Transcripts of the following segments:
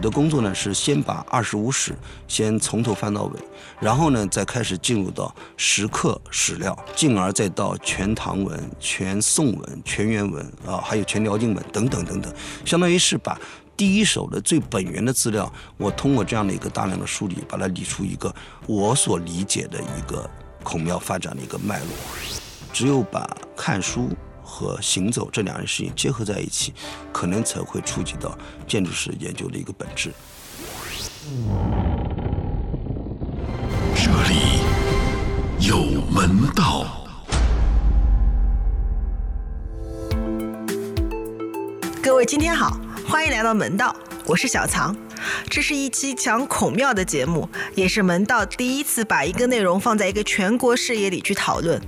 我的工作呢是先把二十五史先从头翻到尾，然后呢再开始进入到石刻史料，进而再到全唐文、全宋文、全元文啊，还有全辽金文等等等等，相当于是把第一手的最本源的资料，我通过这样的一个大量的梳理，把它理出一个我所理解的一个孔庙发展的一个脉络。只有把看书。和行走这两件事情结合在一起，可能才会触及到建筑师研究的一个本质。这里有门道。各位，今天好，欢迎来到门道，我是小藏。这是一期讲孔庙的节目，也是门道第一次把一个内容放在一个全国视野里去讨论。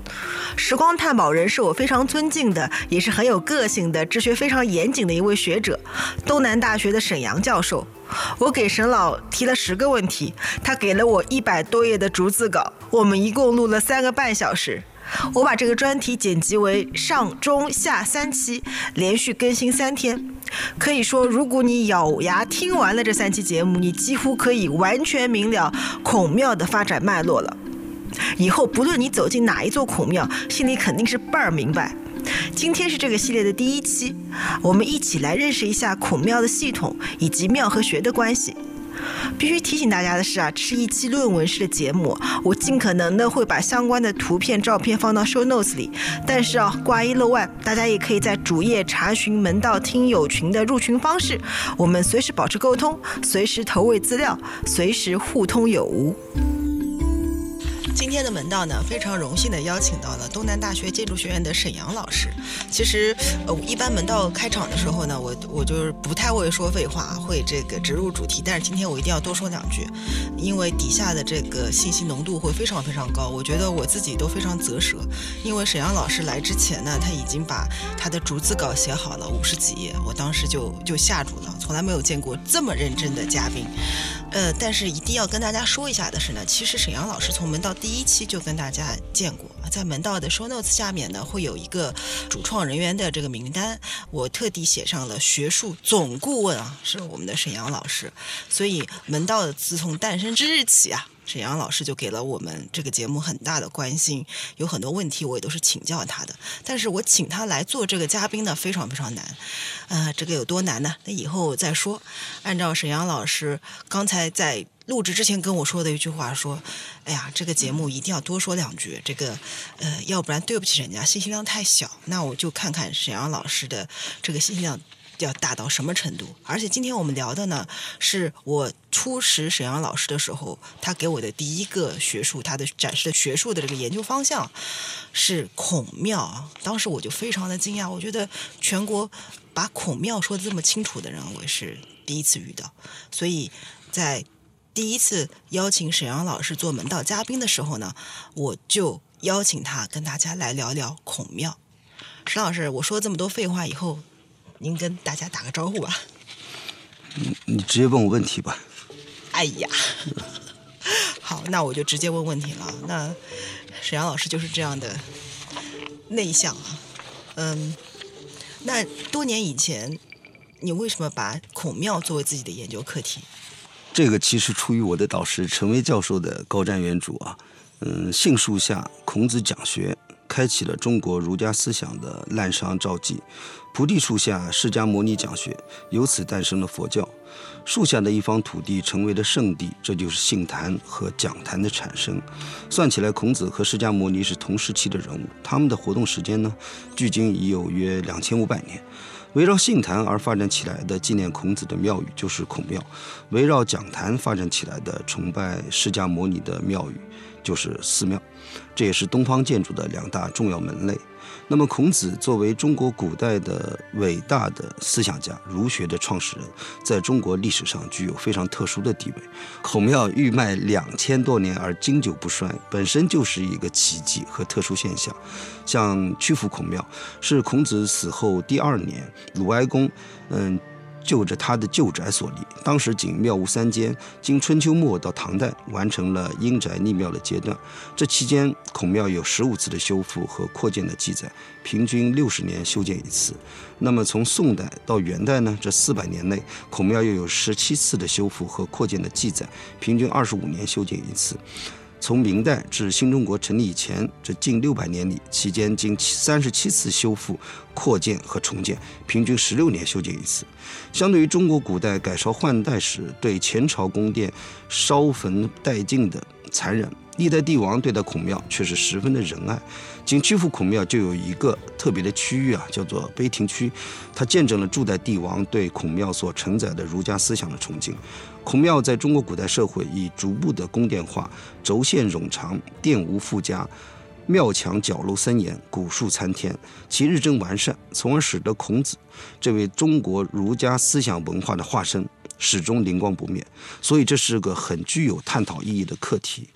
时光探宝人是我非常尊敬的，也是很有个性的，治学非常严谨的一位学者，东南大学的沈阳教授。我给沈老提了十个问题，他给了我一百多页的逐字稿，我们一共录了三个半小时。我把这个专题剪辑为上中下三期，连续更新三天。可以说，如果你咬牙听完了这三期节目，你几乎可以完全明了孔庙的发展脉络了。以后不论你走进哪一座孔庙，心里肯定是倍儿明白。今天是这个系列的第一期，我们一起来认识一下孔庙的系统以及庙和学的关系。必须提醒大家的是啊，这是一期论文式的节目，我尽可能的会把相关的图片、照片放到 show notes 里。但是啊，挂一漏万，大家也可以在主页查询门道听友群的入群方式，我们随时保持沟通，随时投喂资料，随时互通有无。今天的门道呢，非常荣幸的邀请到了东南大学建筑学院的沈阳老师。其实，呃，一般门道开场的时候呢，我我就是不太会说废话，会这个直入主题。但是今天我一定要多说两句，因为底下的这个信息浓度会非常非常高。我觉得我自己都非常啧舌，因为沈阳老师来之前呢，他已经把他的逐字稿写好了五十几页，我当时就就吓住了，从来没有见过这么认真的嘉宾。呃，但是一定要跟大家说一下的是呢，其实沈阳老师从门道第一期就跟大家见过，在门道的 show notes 下面呢，会有一个主创人员的这个名单，我特地写上了学术总顾问啊，是我们的沈阳老师，所以门道自从诞生之日起啊。沈阳老师就给了我们这个节目很大的关心，有很多问题我也都是请教他的。但是我请他来做这个嘉宾呢，非常非常难。呃，这个有多难呢？那以后再说。按照沈阳老师刚才在录制之前跟我说的一句话说：“哎呀，这个节目一定要多说两句，这个呃，要不然对不起人家，信息量太小。”那我就看看沈阳老师的这个信息量。要大到什么程度？而且今天我们聊的呢，是我初识沈阳老师的时候，他给我的第一个学术，他的展示的学术的这个研究方向是孔庙。当时我就非常的惊讶，我觉得全国把孔庙说的这么清楚的人，我是第一次遇到。所以在第一次邀请沈阳老师做门道嘉宾的时候呢，我就邀请他跟大家来聊聊孔庙。沈老师，我说这么多废话以后。您跟大家打个招呼吧。你你直接问我问题吧。哎呀，好，那我就直接问问题了。那沈阳老师就是这样的内向啊。嗯，那多年以前，你为什么把孔庙作为自己的研究课题？这个其实出于我的导师陈薇教授的高瞻远瞩啊。嗯，杏树下孔子讲学，开启了中国儒家思想的滥觞朝际。菩提树下，释迦牟尼讲学，由此诞生了佛教。树下的一方土地成为了圣地，这就是杏坛和讲坛的产生。算起来，孔子和释迦牟尼是同时期的人物，他们的活动时间呢，距今已有约两千五百年。围绕杏坛而发展起来的纪念孔子的庙宇就是孔庙，围绕讲坛发展起来的崇拜释迦牟尼的庙宇就是寺庙。这也是东方建筑的两大重要门类。那么，孔子作为中国古代的伟大的思想家、儒学的创始人，在中国历史上具有非常特殊的地位。孔庙玉迈两千多年而经久不衰，本身就是一个奇迹和特殊现象。像曲阜孔庙，是孔子死后第二年，鲁哀公，嗯，就着他的旧宅所立。当时仅庙屋三间，经春秋末到唐代完成了阴宅立庙的阶段。这期间，孔庙有十五次的修复和扩建的记载，平均六十年修建一次。那么从宋代到元代呢，这四百年内，孔庙又有十七次的修复和扩建的记载，平均二十五年修建一次。从明代至新中国成立以前，这近六百年里，期间经三十七次修复、扩建和重建，平均十六年修建一次。相对于中国古代改朝换代时对前朝宫殿烧焚殆尽的残忍，历代帝王对待孔庙却是十分的仁爱。仅曲阜孔庙就有一个特别的区域啊，叫做碑亭区，它见证了诸代帝王对孔庙所承载的儒家思想的崇敬。孔庙在中国古代社会已逐步的宫殿化，轴线冗长，殿屋富佳，庙墙角楼森严，古树参天，其日臻完善，从而使得孔子这位中国儒家思想文化的化身始终灵光不灭。所以这是个很具有探讨意义的课题。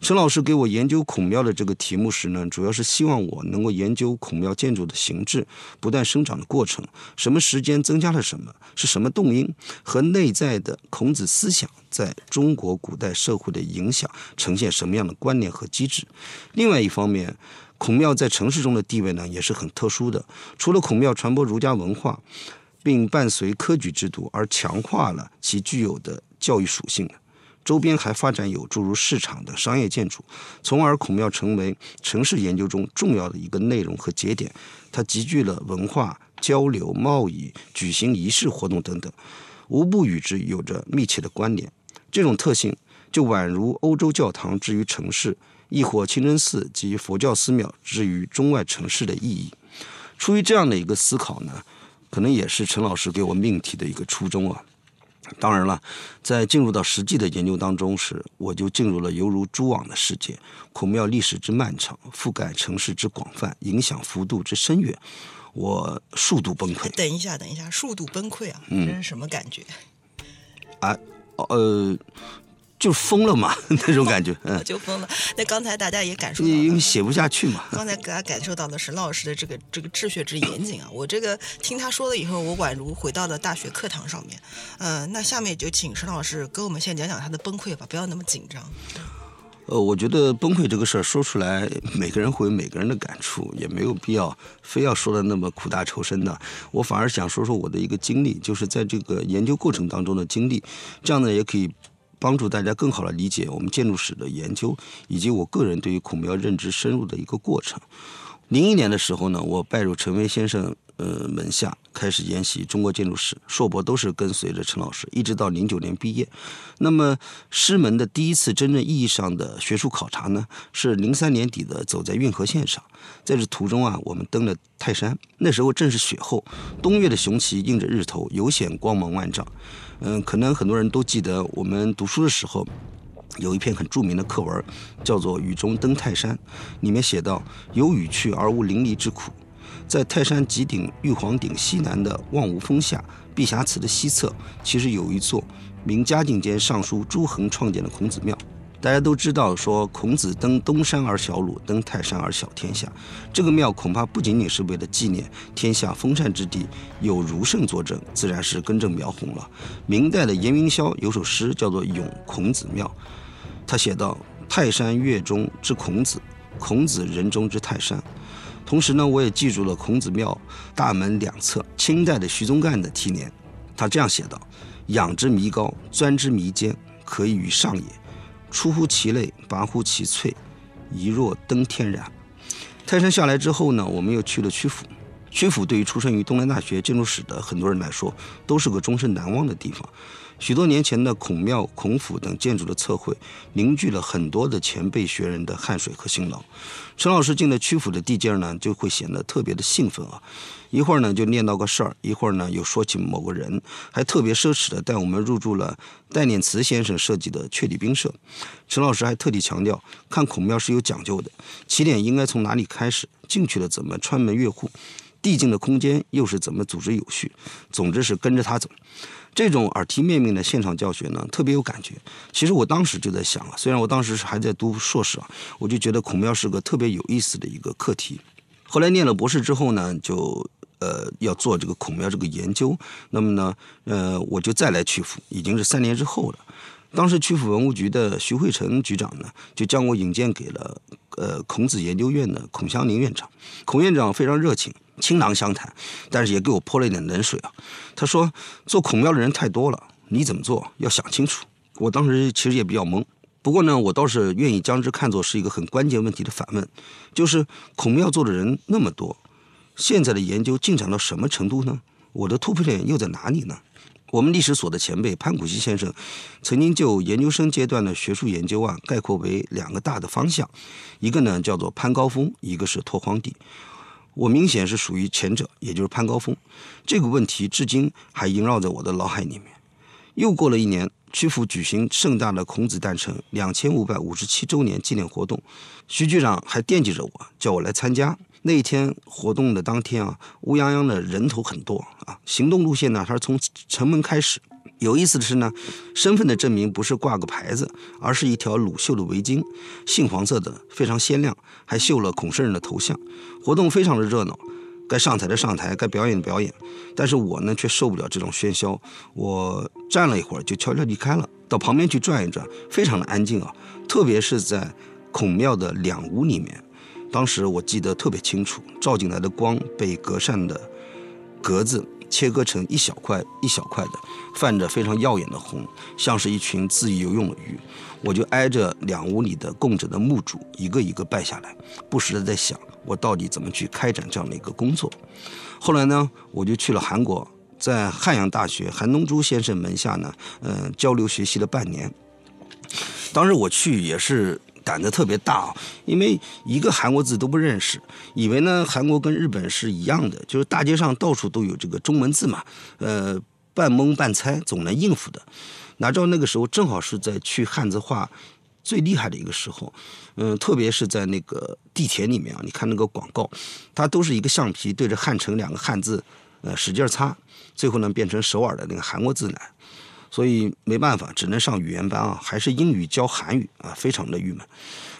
陈老师给我研究孔庙的这个题目时呢，主要是希望我能够研究孔庙建筑的形制、不断生长的过程，什么时间增加了什么，是什么动因和内在的孔子思想在中国古代社会的影响，呈现什么样的关联和机制。另外一方面，孔庙在城市中的地位呢，也是很特殊的。除了孔庙传播儒家文化，并伴随科举制度而强化了其具有的教育属性。周边还发展有诸如市场的商业建筑，从而孔庙成为城市研究中重要的一个内容和节点。它集聚了文化交流、贸易、举行仪式活动等等，无不与之有着密切的关联。这种特性就宛如欧洲教堂之于城市，亦或清真寺及佛教寺庙之于中外城市的意义。出于这样的一个思考呢，可能也是陈老师给我命题的一个初衷啊。当然了，在进入到实际的研究当中时，我就进入了犹如蛛网的世界。孔庙历史之漫长，覆盖城市之广泛，影响幅度之深远，我数度崩溃。等一下，等一下，数度崩溃啊！这是什么感觉？啊，呃。就疯了嘛，那种感觉，嗯，就疯了。那刚才大家也感受到，因为写不下去嘛。刚才大家感受到的是老师的这个这个治学之严谨啊。我这个听他说了以后，我宛如回到了大学课堂上面。嗯，那下面就请沈老师跟我们先讲讲他的崩溃吧，不要那么紧张。呃，我觉得崩溃这个事儿说出来，每个人会有每个人的感触，也没有必要非要说的那么苦大仇深的。我反而想说说我的一个经历，就是在这个研究过程当中的经历，这样呢也可以。帮助大家更好的理解我们建筑史的研究，以及我个人对于孔庙认知深入的一个过程。零一年的时候呢，我拜入陈威先生呃门下，开始研习中国建筑史，硕博都是跟随着陈老师，一直到零九年毕业。那么师门的第一次真正意义上的学术考察呢，是零三年底的走在运河线上，在这途中啊，我们登了泰山，那时候正是雪后，东岳的雄奇映着日头，尤显光芒万丈。嗯，可能很多人都记得，我们读书的时候有一篇很著名的课文，叫做《雨中登泰山》，里面写到：“有雨去而无淋漓之苦。”在泰山极顶玉皇顶西南的望无峰下，碧霞祠的西侧，其实有一座明嘉靖间尚书朱衡创建的孔子庙。大家都知道，说孔子登东山而小鲁，登泰山而小天下。这个庙恐怕不仅仅是为了纪念天下封禅之地有儒圣作证，自然是根正苗红了。明代的严云霄有首诗叫做《咏孔子庙》，他写道：“泰山岳中之孔子，孔子人中之泰山。”同时呢，我也记住了孔子庙大门两侧清代的徐宗干的题联，他这样写道：“仰之弥高，钻之弥坚，可以与上也。”出乎其类，拔乎其萃，一若登天然。泰山下来之后呢，我们又去了曲阜。曲阜对于出生于东南大学建筑史的很多人来说，都是个终身难忘的地方。许多年前的孔庙、孔府等建筑的测绘，凝聚了很多的前辈学人的汗水和辛劳。陈老师进了曲阜的地界呢，就会显得特别的兴奋啊。一会儿呢就念叨个事儿，一会儿呢又说起某个人，还特别奢侈的带我们入住了戴念慈先生设计的雀礼宾舍。陈老师还特地强调，看孔庙是有讲究的，起点应该从哪里开始，进去了怎么穿门越户，递进的空间又是怎么组织有序。总之是跟着他走。这种耳提面命的现场教学呢，特别有感觉。其实我当时就在想啊，虽然我当时还在读硕士啊，我就觉得孔庙是个特别有意思的一个课题。后来念了博士之后呢，就。呃要做这个孔庙这个研究，那么呢，呃，我就再来曲阜，已经是三年之后了。当时曲阜文物局的徐汇成局长呢，就将我引荐给了呃孔子研究院的孔祥宁院长。孔院长非常热情，倾囊相谈，但是也给我泼了一点冷水啊。他说，做孔庙的人太多了，你怎么做要想清楚。我当时其实也比较懵，不过呢，我倒是愿意将之看作是一个很关键问题的反问，就是孔庙做的人那么多，现在的研究进展到什么程度呢？我的突破点又在哪里呢？我们历史所的前辈潘古希先生，曾经就研究生阶段的学术研究啊，概括为两个大的方向，一个呢叫做攀高峰，一个是拓荒地。我明显是属于前者，也就是攀高峰。这个问题至今还萦绕在我的脑海里面。又过了一年，曲阜举行盛大的孔子诞辰两千五百五十七周年纪念活动，徐局长还惦记着我，叫我来参加。那一天活动的当天啊，乌泱泱的人头很多啊。行动路线呢，它是从城门开始。有意思的是呢，身份的证明不是挂个牌子，而是一条鲁绣的围巾，杏黄色的，非常鲜亮，还绣了孔圣人的头像。活动非常的热闹，该上台的上台，该表演的表演。但是我呢，却受不了这种喧嚣，我站了一会儿就悄悄离开了，到旁边去转一转，非常的安静啊。特别是在孔庙的两屋里面。当时我记得特别清楚，照进来的光被隔扇的格子切割成一小块一小块的，泛着非常耀眼的红，像是一群恣意游泳的鱼。我就挨着两屋里的供着的墓主一个一个拜下来，不时的在想，我到底怎么去开展这样的一个工作。后来呢，我就去了韩国，在汉阳大学韩东珠先生门下呢，嗯，交流学习了半年。当时我去也是。胆子特别大啊，因为一个韩国字都不认识，以为呢韩国跟日本是一样的，就是大街上到处都有这个中文字嘛，呃，半蒙半猜总能应付的。哪知道那个时候正好是在去汉字化最厉害的一个时候，嗯，特别是在那个地铁里面啊，你看那个广告，它都是一个橡皮对着汉城两个汉字，呃，使劲擦，最后呢变成首尔的那个韩国字来。所以没办法，只能上语言班啊，还是英语教韩语啊，非常的郁闷。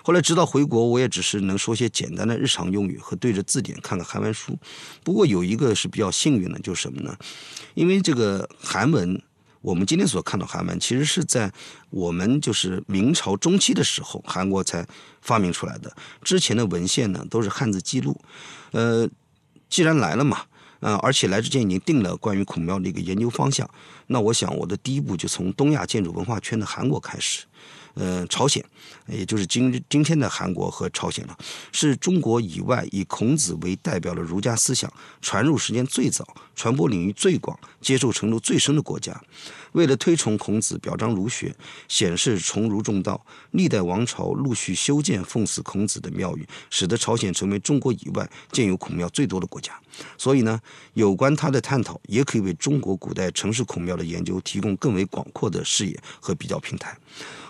后来直到回国，我也只是能说些简单的日常用语和对着字典看看韩文书。不过有一个是比较幸运的，就是什么呢？因为这个韩文，我们今天所看到韩文，其实是在我们就是明朝中期的时候，韩国才发明出来的。之前的文献呢，都是汉字记录。呃，既然来了嘛。呃，而且来之前已经定了关于孔庙的一个研究方向，那我想我的第一步就从东亚建筑文化圈的韩国开始。呃，朝鲜，也就是今今天的韩国和朝鲜了，是中国以外以孔子为代表的儒家思想传入时间最早、传播领域最广、接受程度最深的国家。为了推崇孔子、表彰儒学、显示崇儒重道，历代王朝陆续修建奉祀孔子的庙宇，使得朝鲜成为中国以外建有孔庙最多的国家。所以呢，有关他的探讨，也可以为中国古代城市孔庙的研究提供更为广阔的视野和比较平台。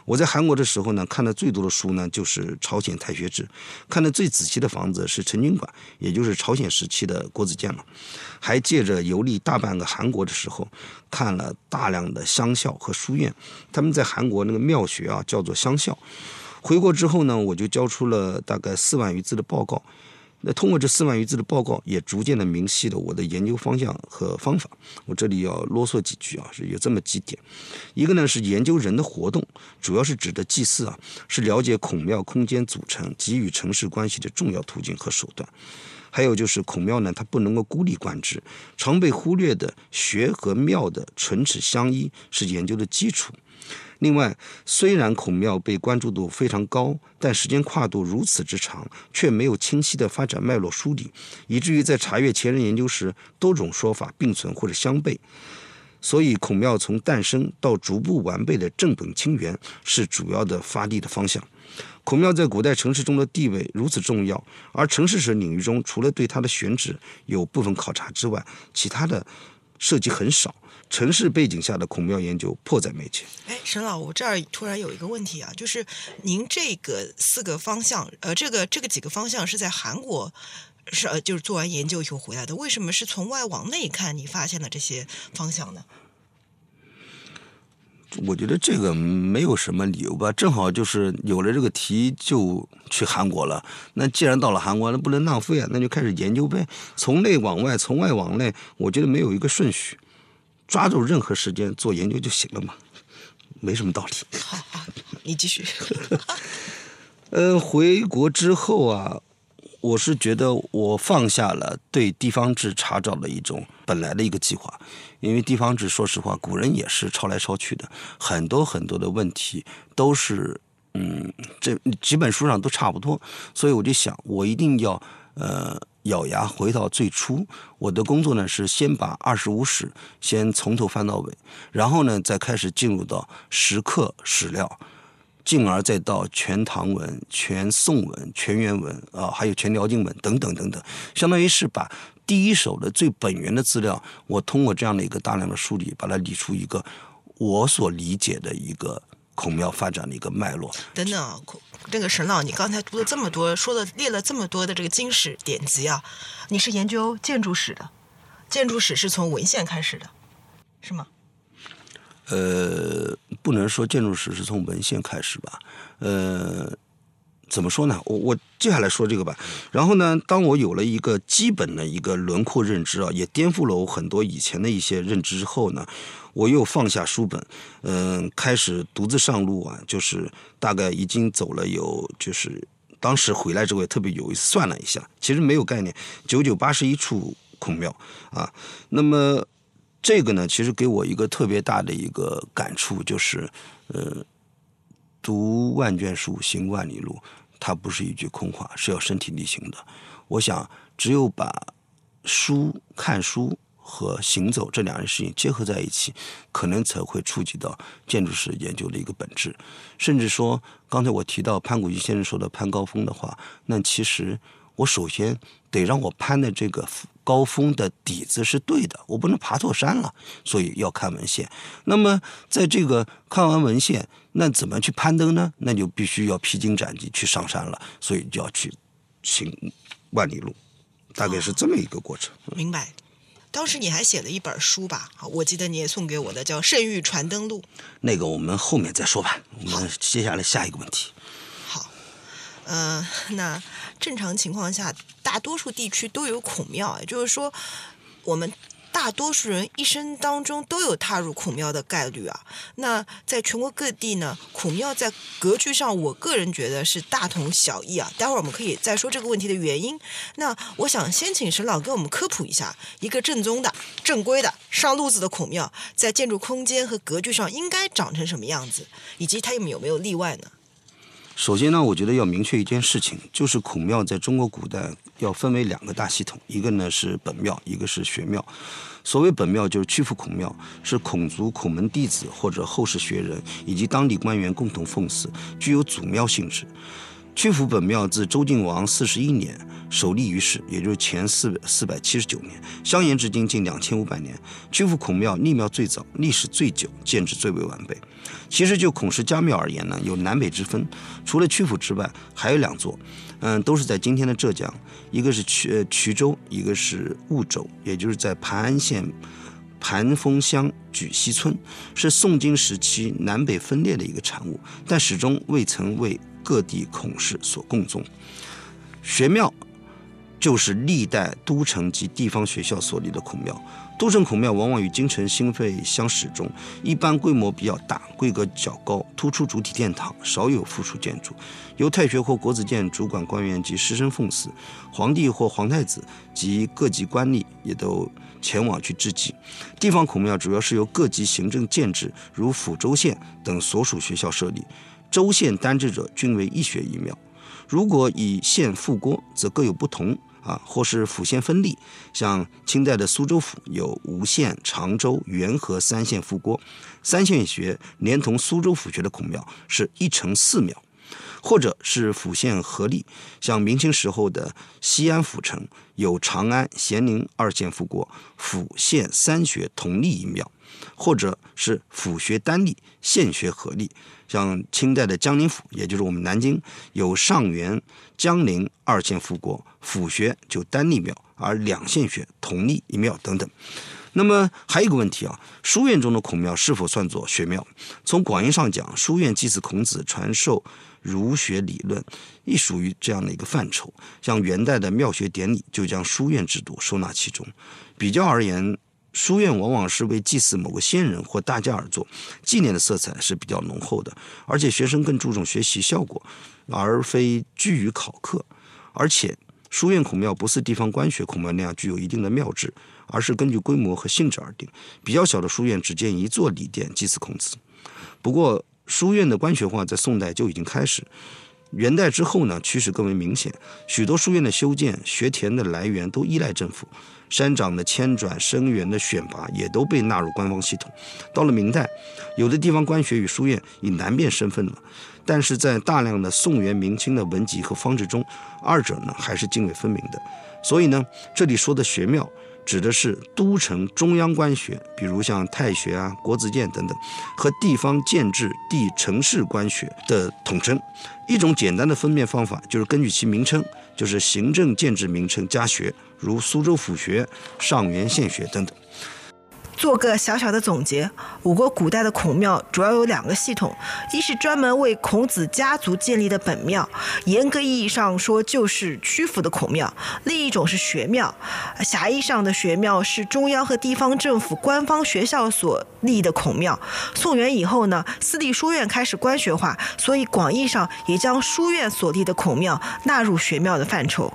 我在韩国的时候呢，看的最多的书呢就是朝鲜太学志，看的最仔细的房子是陈军馆，也就是朝鲜时期的国子监了。还借着游历大半个韩国的时候，看了大量的乡校和书院，他们在韩国那个庙学啊叫做乡校。回国之后呢，我就交出了大概四万余字的报告。那通过这四万余字的报告，也逐渐的明晰了我的研究方向和方法。我这里要啰嗦几句啊，是有这么几点：一个呢是研究人的活动，主要是指的祭祀啊，是了解孔庙空间组成及与城市关系的重要途径和手段；还有就是孔庙呢，它不能够孤立观之，常被忽略的学和庙的唇齿相依是研究的基础。另外，虽然孔庙被关注度非常高，但时间跨度如此之长，却没有清晰的发展脉络梳理，以至于在查阅前人研究时，多种说法并存或者相悖。所以，孔庙从诞生到逐步完备的正本清源，是主要的发力的方向。孔庙在古代城市中的地位如此重要，而城市史领域中，除了对它的选址有部分考察之外，其他的涉及很少。城市背景下的孔庙研究迫在眉睫。哎，沈老，我这儿突然有一个问题啊，就是您这个四个方向，呃，这个这个几个方向是在韩国是呃，就是做完研究以后回来的，为什么是从外往内看，你发现了这些方向呢？我觉得这个没有什么理由吧，正好就是有了这个题就去韩国了。那既然到了韩国，那不能浪费啊，那就开始研究呗，从内往外，从外往内。我觉得没有一个顺序，抓住任何时间做研究就行了嘛，没什么道理。好好，你继续。呃，回国之后啊，我是觉得我放下了对地方志查找的一种本来的一个计划，因为地方志，说实话，古人也是抄来抄去的，很多很多的问题都是，嗯，这几本书上都差不多，所以我就想，我一定要呃咬牙回到最初。我的工作呢是先把二十五史先从头翻到尾，然后呢再开始进入到石刻史料。进而再到全唐文、全宋文、全元文啊，还有全辽金文等等等等，相当于是把第一手的最本源的资料，我通过这样的一个大量的梳理，把它理出一个我所理解的一个孔庙发展的一个脉络。等等，这个沈老，你刚才读了这么多，说了列了这么多的这个经史典籍啊，你是研究建筑史的，建筑史是从文献开始的，是吗？呃，不能说建筑史是从文献开始吧，呃，怎么说呢？我我接下来说这个吧。然后呢，当我有了一个基本的一个轮廓认知啊，也颠覆了我很多以前的一些认知之后呢，我又放下书本，嗯，开始独自上路啊，就是大概已经走了有，就是当时回来之后也特别有意思，算了一下，其实没有概念，九九八十一处孔庙啊，那么。这个呢，其实给我一个特别大的一个感触，就是，呃，读万卷书，行万里路，它不是一句空话，是要身体力行的。我想，只有把书、看书和行走这两件事情结合在一起，可能才会触及到建筑史研究的一个本质。甚至说，刚才我提到潘谷一先生说的攀高峰的话，那其实我首先得让我攀的这个。高峰的底子是对的，我不能爬错山了，所以要看文献。那么，在这个看完文献，那怎么去攀登呢？那就必须要披荆斩棘去上山了，所以就要去行万里路，大概是这么一个过程。明白。当时你还写了一本书吧？我记得你也送给我的，叫《圣域传灯录》。那个我们后面再说吧。我们接下来下一个问题。好，呃，那。正常情况下，大多数地区都有孔庙，也就是说，我们大多数人一生当中都有踏入孔庙的概率啊。那在全国各地呢，孔庙在格局上，我个人觉得是大同小异啊。待会儿我们可以再说这个问题的原因。那我想先请沈老给我们科普一下，一个正宗的、正规的、上路子的孔庙，在建筑空间和格局上应该长成什么样子，以及它有没有例外呢？首先呢，我觉得要明确一件事情，就是孔庙在中国古代要分为两个大系统，一个呢是本庙，一个是学庙。所谓本庙，就是曲阜孔庙，是孔族孔门弟子或者后世学人以及当地官员共同奉祀，具有祖庙性质。曲阜本庙自周敬王四十一年首立于世，也就是前四四百七十九年，相延至今近两千五百年。曲阜孔庙立庙最早，历史最久，建制最为完备。其实就孔氏家庙而言呢，有南北之分。除了曲阜之外，还有两座，嗯，都是在今天的浙江，一个是衢衢州，一个是婺州，也就是在磐安县盘峰乡举溪村，是宋金时期南北分裂的一个产物，但始终未曾为。各地孔氏所共宗，学庙就是历代都城及地方学校所立的孔庙。都城孔庙往往与京城兴废相始终，一般规模比较大，规格较高，突出主体殿堂，少有附属建筑，由太学或国子监主管官员及师生奉祀，皇帝或皇太子及各级官吏也都前往去致祭。地方孔庙主要是由各级行政建制，如府州县等所属学校设立。州县单制者均为一学一庙，如果以县复郭，则各有不同啊，或是府县分立。像清代的苏州府有吴县、常州、元和三县复郭，三县学连同苏州府学的孔庙是一城四庙，或者是府县合立。像明清时候的西安府城有长安、咸宁二县复郭，府县三学同立一庙，或者是府学单立，县学合立。像清代的江宁府，也就是我们南京，有上元、江陵二县复国，府学就单立庙，而两县学同立一庙等等。那么还有一个问题啊，书院中的孔庙是否算作学庙？从广义上讲，书院祭祀孔子，传授儒学理论，亦属于这样的一个范畴。像元代的庙学典礼，就将书院制度收纳其中。比较而言，书院往往是为祭祀某个先人或大家而做，纪念的色彩是比较浓厚的，而且学生更注重学习效果，而非拘于考课。而且，书院孔庙不是地方官学孔庙那样具有一定的庙制，而是根据规模和性质而定。比较小的书院只建一座礼殿祭祀孔子。不过，书院的官学化在宋代就已经开始。元代之后呢，趋势更为明显。许多书院的修建、学田的来源都依赖政府，山长的迁转、生源的选拔也都被纳入官方系统。到了明代，有的地方官学与书院已难辨身份了。但是在大量的宋元明清的文集和方志中，二者呢还是泾渭分明的。所以呢，这里说的学庙。指的是都城中央官学，比如像太学啊、国子监等等，和地方建制地城市官学的统称。一种简单的分辨方法就是根据其名称，就是行政建制名称加学，如苏州府学、上元县学等等。做个小小的总结，我国古代的孔庙主要有两个系统，一是专门为孔子家族建立的本庙，严格意义上说就是曲阜的孔庙；另一种是学庙，狭义上的学庙是中央和地方政府官方学校所立的孔庙。宋元以后呢，私立书院开始官学化，所以广义上也将书院所立的孔庙纳入学庙的范畴。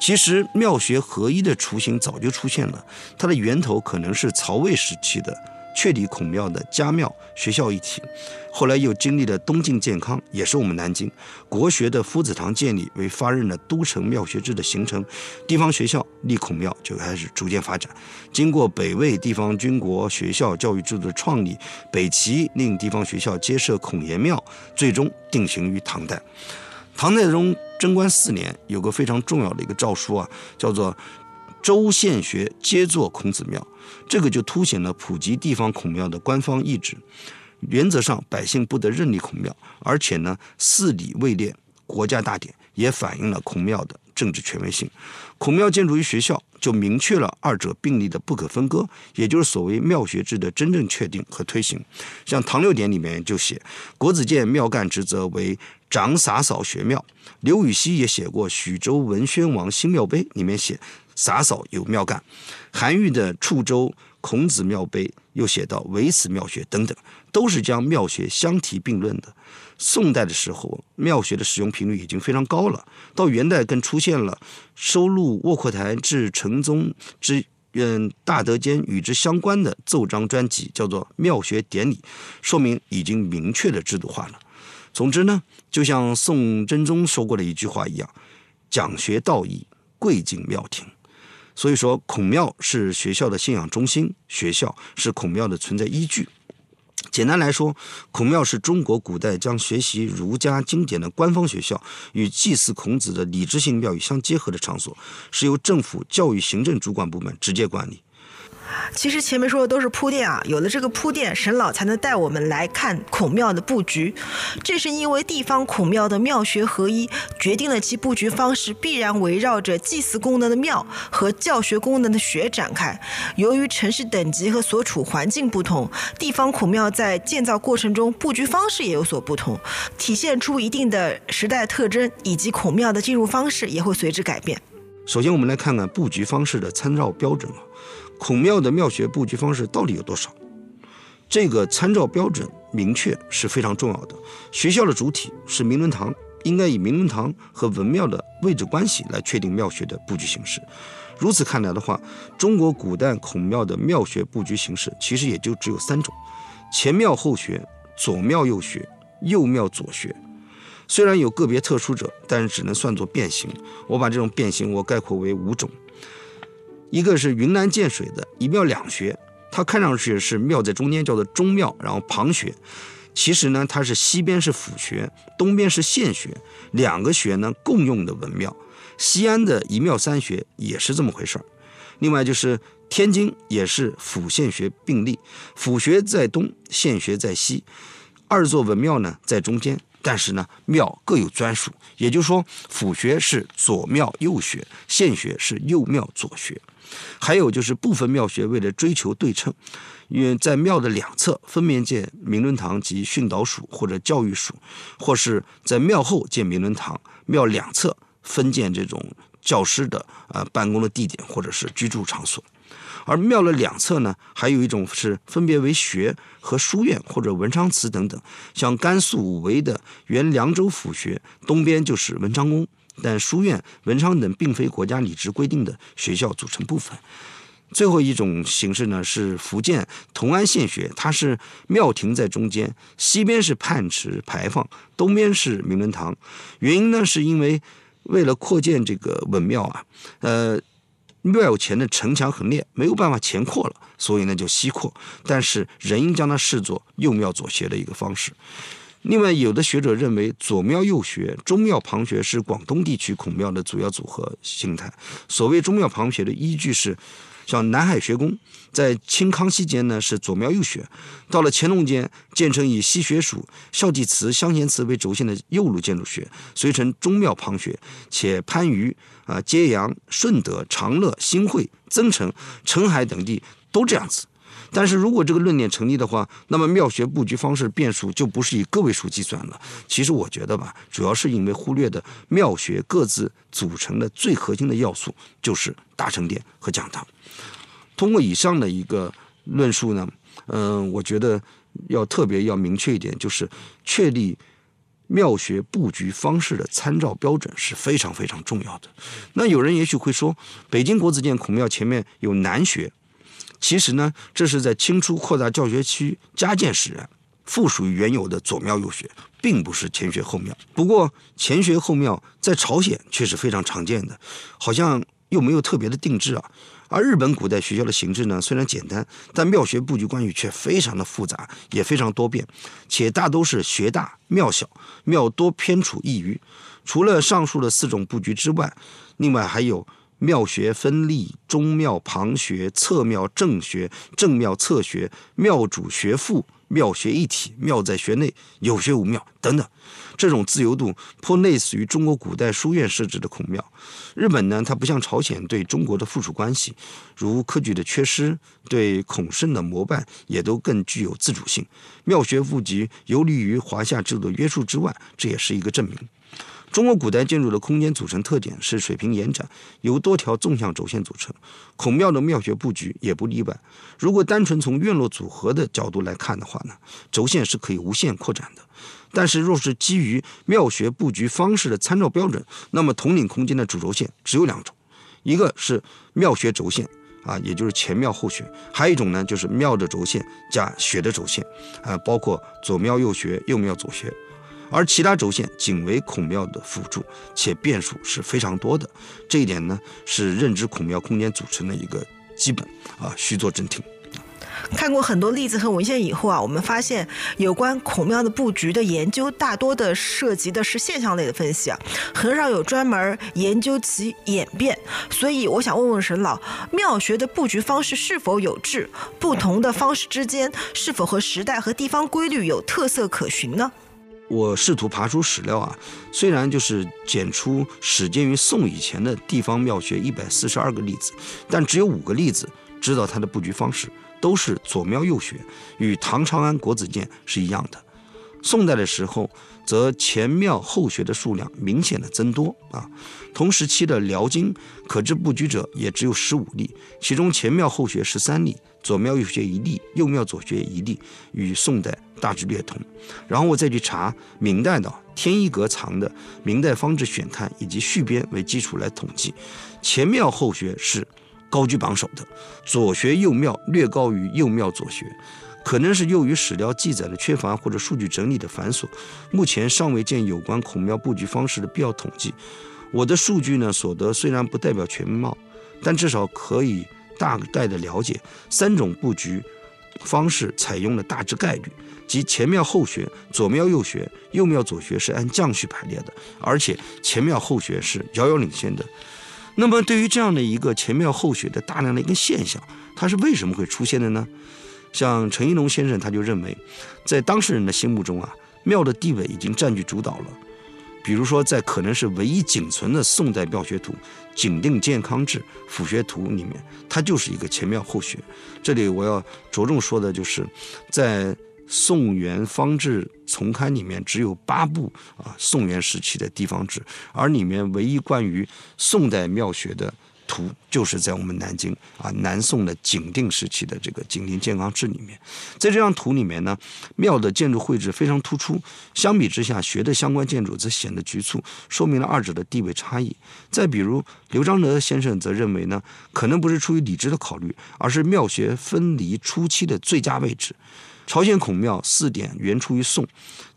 其实庙学合一的雏形早就出现了，它的源头可能是曹魏时期的确立孔庙的家庙学校一体，后来又经历了东晋建康，也是我们南京国学的夫子堂建立，为发轫了都城庙学制的形成，地方学校立孔庙就开始逐渐发展。经过北魏地方军国学校教育制度的创立，北齐令地方学校皆设孔颜庙，最终定型于唐代。唐太宗贞观四年，有个非常重要的一个诏书啊，叫做“州县学皆作孔子庙”，这个就凸显了普及地方孔庙的官方意志。原则上，百姓不得任立孔庙，而且呢，寺礼位列国家大典，也反映了孔庙的政治权威性。孔庙建筑于学校，就明确了二者并立的不可分割，也就是所谓庙学制的真正确定和推行。像《唐六典》里面就写，国子监庙干职责为。长洒扫学庙，刘禹锡也写过《徐州文宣王新庙碑》，里面写洒扫有庙干。韩愈的《处州孔子庙碑》又写到唯此庙学等等，都是将庙学相提并论的。宋代的时候，庙学的使用频率已经非常高了。到元代更出现了收录卧阔台至成宗之嗯大德间与之相关的奏章专辑，叫做《庙学典礼》，说明已经明确的制度化了。总之呢，就像宋真宗说过的一句话一样，讲学道义，贵敬庙庭。所以说，孔庙是学校的信仰中心，学校是孔庙的存在依据。简单来说，孔庙是中国古代将学习儒家经典的官方学校与祭祀孔子的礼制性庙宇相结合的场所，是由政府教育行政主管部门直接管理。其实前面说的都是铺垫啊，有了这个铺垫，沈老才能带我们来看孔庙的布局。这是因为地方孔庙的庙学合一，决定了其布局方式必然围绕着祭祀功能的庙和教学功能的学展开。由于城市等级和所处环境不同，地方孔庙在建造过程中布局方式也有所不同，体现出一定的时代特征，以及孔庙的进入方式也会随之改变。首先，我们来看看布局方式的参照标准啊。孔庙的庙学布局方式到底有多少？这个参照标准明确是非常重要的。学校的主体是明伦堂，应该以明伦堂和文庙的位置关系来确定庙学的布局形式。如此看来的话，中国古代孔庙的庙学布局形式其实也就只有三种：前庙后学、左庙右学、右庙左学。虽然有个别特殊者，但是只能算作变形。我把这种变形我概括为五种。一个是云南建水的一庙两学，它看上去是庙在中间，叫做中庙，然后旁学。其实呢，它是西边是府学，东边是县学，两个学呢共用的文庙。西安的一庙三学也是这么回事儿。另外就是天津也是府县学并立，府学在东，县学在西，二座文庙呢在中间。但是呢，庙各有专属，也就是说，府学是左庙右学，县学是右庙左学。还有就是部分庙学为了追求对称，因为在庙的两侧分别建明伦堂及训导署或者教育署，或是在庙后建明伦堂，庙两侧分建这种教师的呃办公的地点或者是居住场所。而庙的两侧呢，还有一种是分别为学和书院或者文昌祠等等。像甘肃武威的原凉州府学，东边就是文昌宫，但书院、文昌等并非国家礼制规定的学校组成部分。最后一种形式呢，是福建同安县学，它是庙亭在中间，西边是泮池牌坊，东边是明伦堂。原因呢，是因为为了扩建这个文庙啊，呃。庙前的城墙很裂，没有办法前扩了，所以呢就西扩，但是仍应将它视作右庙左学的一个方式。另外，有的学者认为左庙右学、中庙旁学是广东地区孔庙的主要组合形态。所谓中庙旁学的依据是。像南海学宫，在清康熙间呢是左庙右学，到了乾隆间建成以西学署、孝济祠、香贤祠为轴线的右路建筑学，遂成中庙旁学。且番禺、啊揭阳、顺德、长乐、新会、增城、澄海等地都这样子。但是如果这个论点成立的话，那么庙学布局方式变数就不是以个位数计算了。其实我觉得吧，主要是因为忽略的庙学各自组成的最核心的要素就是大成殿和讲堂。通过以上的一个论述呢，嗯，我觉得要特别要明确一点，就是确立庙学布局方式的参照标准是非常非常重要的。那有人也许会说，北京国子监孔庙前面有南学，其实呢，这是在清初扩大教学区加建使然，附属于原有的左庙右学，并不是前学后庙。不过前学后庙在朝鲜却是非常常见的，好像又没有特别的定制啊。而日本古代学校的形制呢，虽然简单，但庙学布局关系却非常的复杂，也非常多变，且大都是学大庙小，庙多偏处一隅。除了上述的四种布局之外，另外还有庙学分立、中庙旁学、侧庙正学、正庙侧学、庙主学副、庙学一体、庙在学内、有学无庙等等。这种自由度颇类似于中国古代书院设置的孔庙。日本呢，它不像朝鲜对中国的附属关系，如科举的缺失，对孔圣的膜拜也都更具有自主性。庙学布局游离于华夏制度的约束之外，这也是一个证明。中国古代建筑的空间组成特点是水平延展，由多条纵向轴线组成。孔庙的庙学布局也不例外。如果单纯从院落组合的角度来看的话呢，轴线是可以无限扩展的。但是，若是基于庙学布局方式的参照标准，那么统领空间的主轴线只有两种，一个是庙学轴线啊，也就是前庙后学；还有一种呢，就是庙的轴线加学的轴线啊，包括左庙右学、右庙左学。而其他轴线仅为孔庙的辅助，且变数是非常多的。这一点呢，是认知孔庙空间组成的一个基本啊，需做真听。看过很多例子和文献以后啊，我们发现有关孔庙的布局的研究，大多的涉及的是现象类的分析啊，很少有专门研究其演变。所以我想问问沈老，庙学的布局方式是否有致？不同的方式之间是否和时代和地方规律有特色可循呢？我试图爬出史料啊，虽然就是检出始建于宋以前的地方庙学一百四十二个例子，但只有五个例子知道它的布局方式都是左庙右学，与唐长安国子监是一样的。宋代的时候，则前庙后学的数量明显的增多啊。同时期的辽金可知布局者也只有十五例，其中前庙后学十三例。左庙右学一例，右庙左学一例，与宋代大致略同。然后我再去查明代的天一阁藏的《明代方志选刊》以及续编为基础来统计，前庙后学是高居榜首的，左学右庙略高于右庙左学，可能是由于史料记载的缺乏或者数据整理的繁琐，目前尚未见有关孔庙布局方式的必要统计。我的数据呢所得虽然不代表全貌，但至少可以。大概的了解三种布局方式采用了大致概率，即前庙后学、左庙右学、右庙左学是按降序排列的，而且前庙后学是遥遥领先的。那么，对于这样的一个前庙后学的大量的一个现象，它是为什么会出现的呢？像陈一龙先生他就认为，在当事人的心目中啊，庙的地位已经占据主导了。比如说，在可能是唯一仅存的宋代庙学图《景定健康志》府学图里面，它就是一个前庙后学。这里我要着重说的就是，在宋元方志丛刊里面只有八部啊宋元时期的地方志，而里面唯一关于宋代庙学的。图就是在我们南京啊，南宋的景定时期的这个《景定健康志》里面，在这张图里面呢，庙的建筑绘制非常突出，相比之下，学的相关建筑则显得局促，说明了二者的地位差异。再比如，刘章德先生则认为呢，可能不是出于理智的考虑，而是庙学分离初期的最佳位置。朝鲜孔庙四点原出于宋，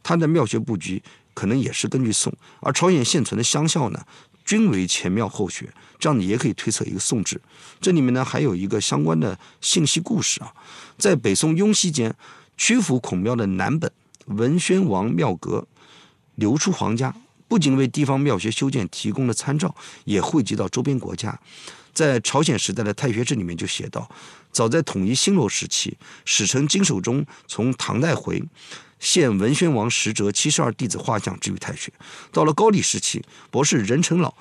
它的庙学布局可能也是根据宋，而朝鲜现存的乡校呢？均为前庙后学，这样你也可以推测一个宋制。这里面呢还有一个相关的信息故事啊，在北宋雍熙间，曲阜孔庙的南本文宣王庙阁流出皇家，不仅为地方庙学修建提供了参照，也汇集到周边国家。在朝鲜时代的太学志里面就写到：早在统一新罗时期，使臣金守中从唐代回。献文宣王十哲七十二弟子画像之于太学，到了高丽时期，博士任成老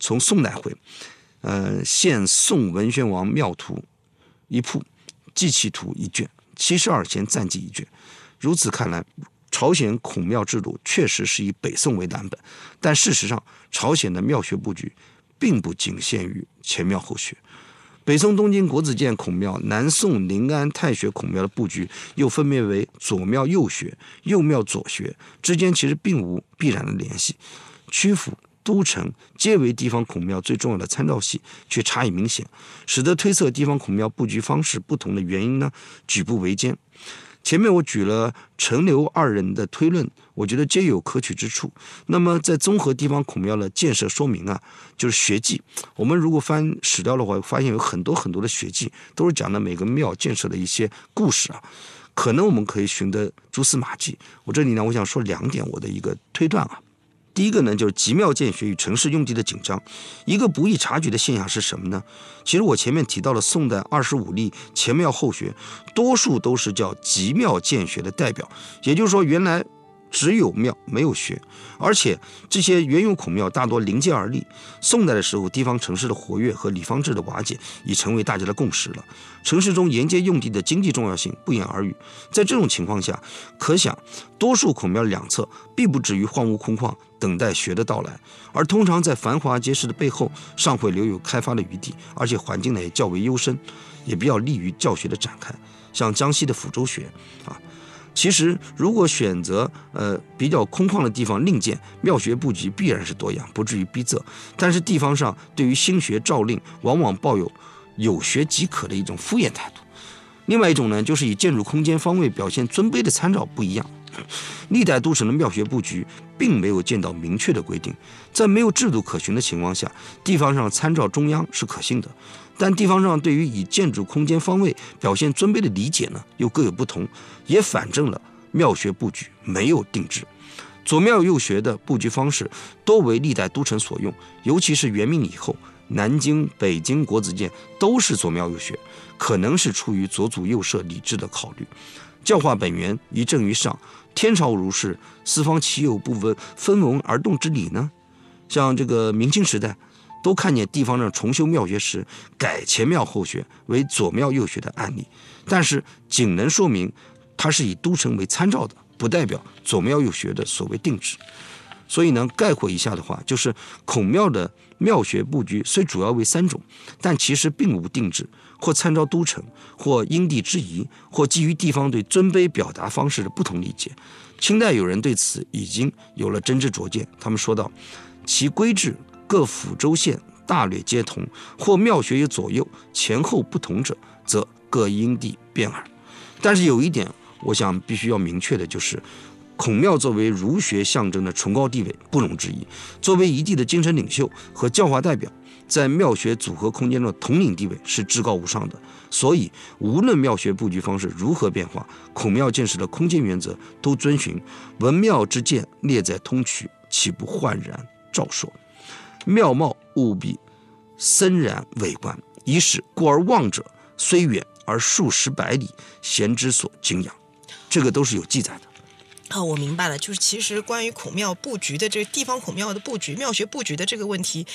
从宋代回，呃，献宋文宣王庙图一铺，祭器图一卷，七十二贤赞记一卷。如此看来，朝鲜孔庙制度确实是以北宋为蓝本，但事实上，朝鲜的庙学布局并不仅限于前庙后学。北宋东京国子监孔庙、南宋临安太学孔庙的布局又分别为左庙右学、右庙左学，之间其实并无必然的联系。曲阜、都城皆为地方孔庙最重要的参照系，却差异明显，使得推测地方孔庙布局方式不同的原因呢，举步维艰。前面我举了陈刘二人的推论，我觉得皆有可取之处。那么，在综合地方孔庙的建设说明啊，就是学记。我们如果翻史料的话，发现有很多很多的学记，都是讲的每个庙建设的一些故事啊。可能我们可以寻得蛛丝马迹。我这里呢，我想说两点我的一个推断啊。第一个呢，就是集庙建学与城市用地的紧张。一个不易察觉的现象是什么呢？其实我前面提到了宋代二十五例前庙后学，多数都是叫集庙建学的代表。也就是说，原来。只有庙没有学，而且这些原有孔庙大多临街而立。宋代的时候，地方城市的活跃和里坊制的瓦解已成为大家的共识了。城市中沿街用地的经济重要性不言而喻。在这种情况下，可想多数孔庙两侧并不止于荒芜空旷，等待学的到来，而通常在繁华街市的背后尚会留有开发的余地，而且环境呢也较为幽深，也比较利于教学的展开。像江西的抚州学啊。其实，如果选择呃比较空旷的地方另建庙学布局，必然是多样，不至于逼仄。但是地方上对于新学诏令，往往抱有有学即可的一种敷衍态度。另外一种呢，就是以建筑空间方位表现尊卑的参照不一样。历代都城的庙学布局并没有见到明确的规定，在没有制度可循的情况下，地方上参照中央是可信的。但地方上对于以建筑空间方位表现尊卑的理解呢，又各有不同，也反证了庙学布局没有定制。左庙右学的布局方式多为历代都城所用，尤其是元明以后，南京、北京国子监都是左庙右学，可能是出于左祖右社礼制的考虑。教化本源一正于上，天朝如是，四方岂有不闻分文而动之理呢？像这个明清时代。都看见地方上重修庙学时改前庙后学为左庙右学的案例，但是仅能说明它是以都城为参照的，不代表左庙右学的所谓定制。所以呢，概括一下的话，就是孔庙的庙学布局虽主要为三种，但其实并无定制，或参照都城，或因地制宜，或基于地方对尊卑表达方式的不同理解。清代有人对此已经有了真知灼见，他们说道：其规制。各府州县大略皆同，或庙学有左右前后不同者，则各因地变耳。但是有一点，我想必须要明确的就是，孔庙作为儒学象征的崇高地位不容置疑，作为一地的精神领袖和教化代表，在庙学组合空间中的统领地位是至高无上的。所以，无论庙学布局方式如何变化，孔庙建设的空间原则都遵循“文庙之见列在通衢，岂不焕然照说”。庙貌务必森然伟观，以使故而望者虽远而数十百里，贤之所敬仰。这个都是有记载的。啊，我明白了，就是其实关于孔庙布局的这个地方孔庙的布局、庙学布局的这个问题，